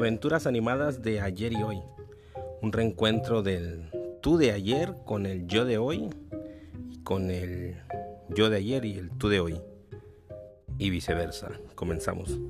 Aventuras animadas de ayer y hoy. Un reencuentro del tú de ayer con el yo de hoy y con el yo de ayer y el tú de hoy. Y viceversa. Comenzamos.